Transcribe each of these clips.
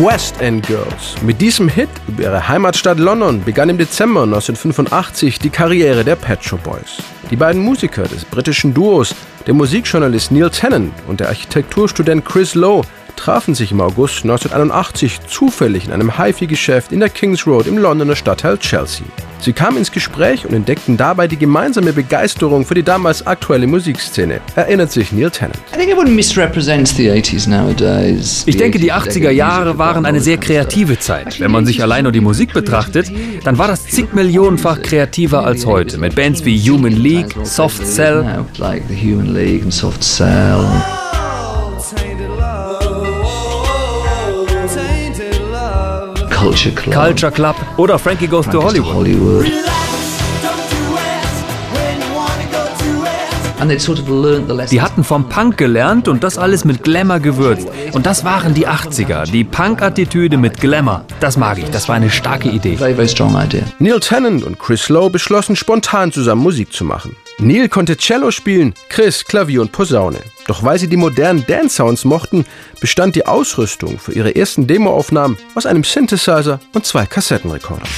West End Girls. Mit diesem Hit über ihre Heimatstadt London begann im Dezember 1985 die Karriere der Pet Shop Boys. Die beiden Musiker des britischen Duos, der Musikjournalist Neil Tennant und der Architekturstudent Chris Lowe, trafen sich im August 1981 zufällig in einem HiFi-Geschäft in der Kings Road im Londoner Stadtteil Chelsea. Sie kamen ins Gespräch und entdeckten dabei die gemeinsame Begeisterung für die damals aktuelle Musikszene, erinnert sich Neil Tennant. Ich denke, die 80er Jahre waren eine sehr kreative Zeit. Wenn man sich allein nur die Musik betrachtet, dann war das zig Millionenfach kreativer als heute, mit Bands wie Human League, Soft Cell. Culture Club. Culture Club oder Frankie Goes to Hollywood. Hollywood. Die hatten vom Punk gelernt und das alles mit Glamour gewürzt. Und das waren die 80er, die Punk-Attitüde mit Glamour. Das mag ich, das war eine starke Idee. Neil Tennant und Chris Lowe beschlossen spontan zusammen Musik zu machen. Neil konnte Cello spielen, Chris Klavier und Posaune. Doch weil sie die modernen Dance-Sounds mochten, bestand die Ausrüstung für ihre ersten Demoaufnahmen aus einem Synthesizer und zwei Kassettenrekordern.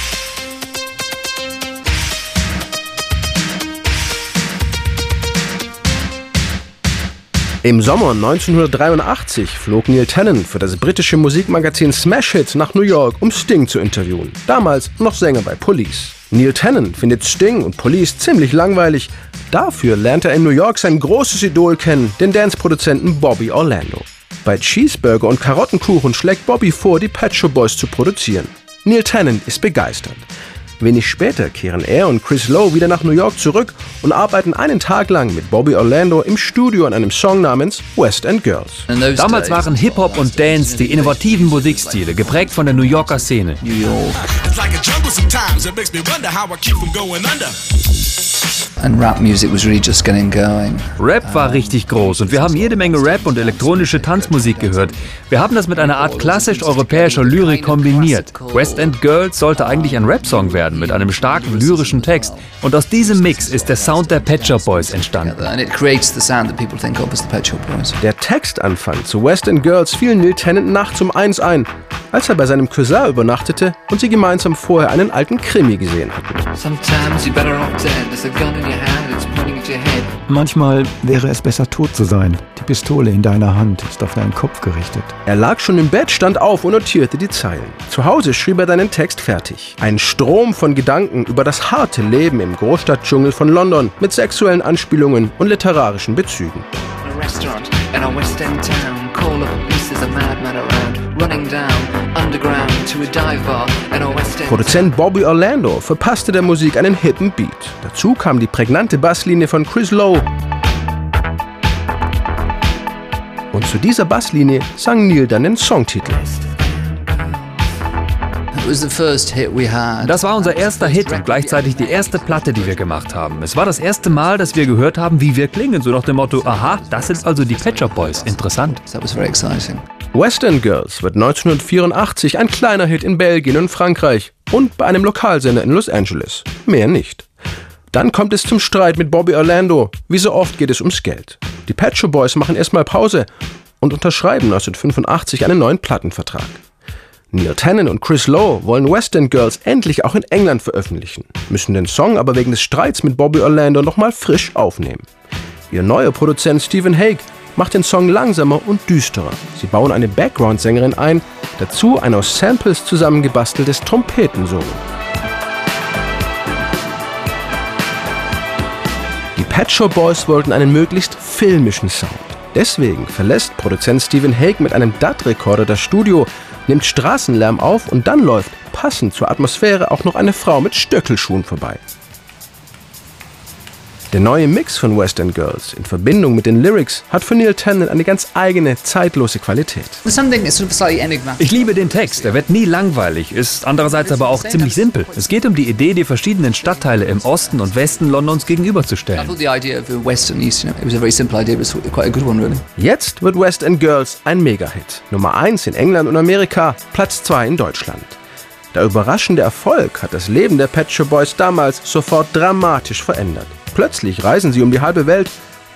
Im Sommer 1983 flog Neil Tennant für das britische Musikmagazin Smash Hits nach New York, um Sting zu interviewen. Damals noch Sänger bei Police. Neil Tennant findet Sting und Police ziemlich langweilig. Dafür lernt er in New York sein großes Idol kennen, den Dance-Produzenten Bobby Orlando. Bei Cheeseburger und Karottenkuchen schlägt Bobby vor, die Pet Shop Boys zu produzieren. Neil Tennant ist begeistert. Wenig später kehren er und Chris Lowe wieder nach New York zurück und arbeiten einen Tag lang mit Bobby Orlando im Studio an einem Song namens West End Girls. Damals waren Hip-Hop und Dance die innovativen Musikstile, geprägt von der New Yorker Szene. New York. sometimes. It makes me wonder how I keep from going under. Rap war richtig groß und wir haben jede Menge Rap und elektronische Tanzmusik gehört. Wir haben das mit einer Art klassisch-europäischer Lyrik kombiniert. West End Girls sollte eigentlich ein Rap-Song werden mit einem starken lyrischen Text. Und aus diesem Mix ist der Sound der Pet Shop Boys entstanden. Der Textanfang zu West End Girls fiel Neil Tennant nachts um eins ein, als er bei seinem Cousin übernachtete und sie gemeinsam vorher einen alten Krimi gesehen hatten. Manchmal wäre es besser tot zu sein. Die Pistole in deiner Hand ist auf deinen Kopf gerichtet. Er lag schon im Bett, stand auf und notierte die Zeilen. Zu Hause schrieb er deinen Text fertig. Ein Strom von Gedanken über das harte Leben im Großstadtdschungel von London mit sexuellen Anspielungen und literarischen Bezügen. Produzent Bobby Orlando verpasste der Musik einen hippen Beat. Dazu kam die prägnante Basslinie von Chris Lowe. Und zu dieser Basslinie sang Neil dann den Songtitel. Das war unser erster Hit und gleichzeitig die erste Platte, die wir gemacht haben. Es war das erste Mal, dass wir gehört haben, wie wir klingen, so nach dem Motto, aha, das sind also die Shop Boys. Interessant. Western Girls wird 1984 ein kleiner Hit in Belgien und Frankreich und bei einem Lokalsender in Los Angeles. Mehr nicht. Dann kommt es zum Streit mit Bobby Orlando. Wie so oft geht es ums Geld. Die Pet Boys machen erstmal Pause und unterschreiben 1985 einen neuen Plattenvertrag. Neil Tennant und Chris Lowe wollen West End Girls endlich auch in England veröffentlichen, müssen den Song aber wegen des Streits mit Bobby Orlando nochmal frisch aufnehmen. Ihr neuer Produzent Stephen Hague macht den Song langsamer und düsterer. Sie bauen eine Background-Sängerin ein, dazu ein aus Samples zusammengebasteltes Trompetensolo. Die Pet Shop Boys wollten einen möglichst filmischen Sound. Deswegen verlässt Produzent Stephen Hague mit einem DAT-Rekorder das Studio, nimmt Straßenlärm auf und dann läuft, passend zur Atmosphäre, auch noch eine Frau mit Stöckelschuhen vorbei. Der neue Mix von Western Girls in Verbindung mit den Lyrics hat für Neil Tennant eine ganz eigene, zeitlose Qualität. Ich liebe den Text, er wird nie langweilig, ist andererseits aber auch ziemlich simpel. Es geht um die Idee, die verschiedenen Stadtteile im Osten und Westen Londons gegenüberzustellen. Jetzt wird West End Girls ein Mega-Hit. Nummer 1 in England und Amerika, Platz 2 in Deutschland. Der überraschende Erfolg hat das Leben der Pet Shop Boys damals sofort dramatisch verändert. Plötzlich reisen sie um die halbe Welt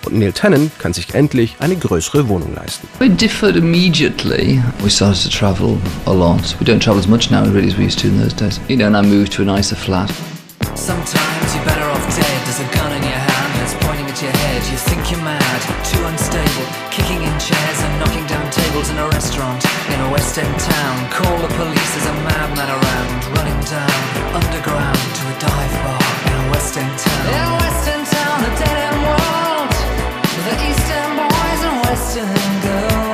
und Neil Tennant kann sich endlich eine größere Wohnung leisten. We differed immediately. We started to travel a lot. We don't travel as much now really as we used to in those days. You know, and I moved to a nicer flat. Sometimes you're better off dead. There's a gun in your hand that's pointing at your head. You think you're mad, too unstable, kicking in chairs and knocking down tables in a restaurant in a West End town. Call the police, there's a madman around, running down underground to a dark Western town. In Western town, a dead end world. The Eastern boys and Western girls.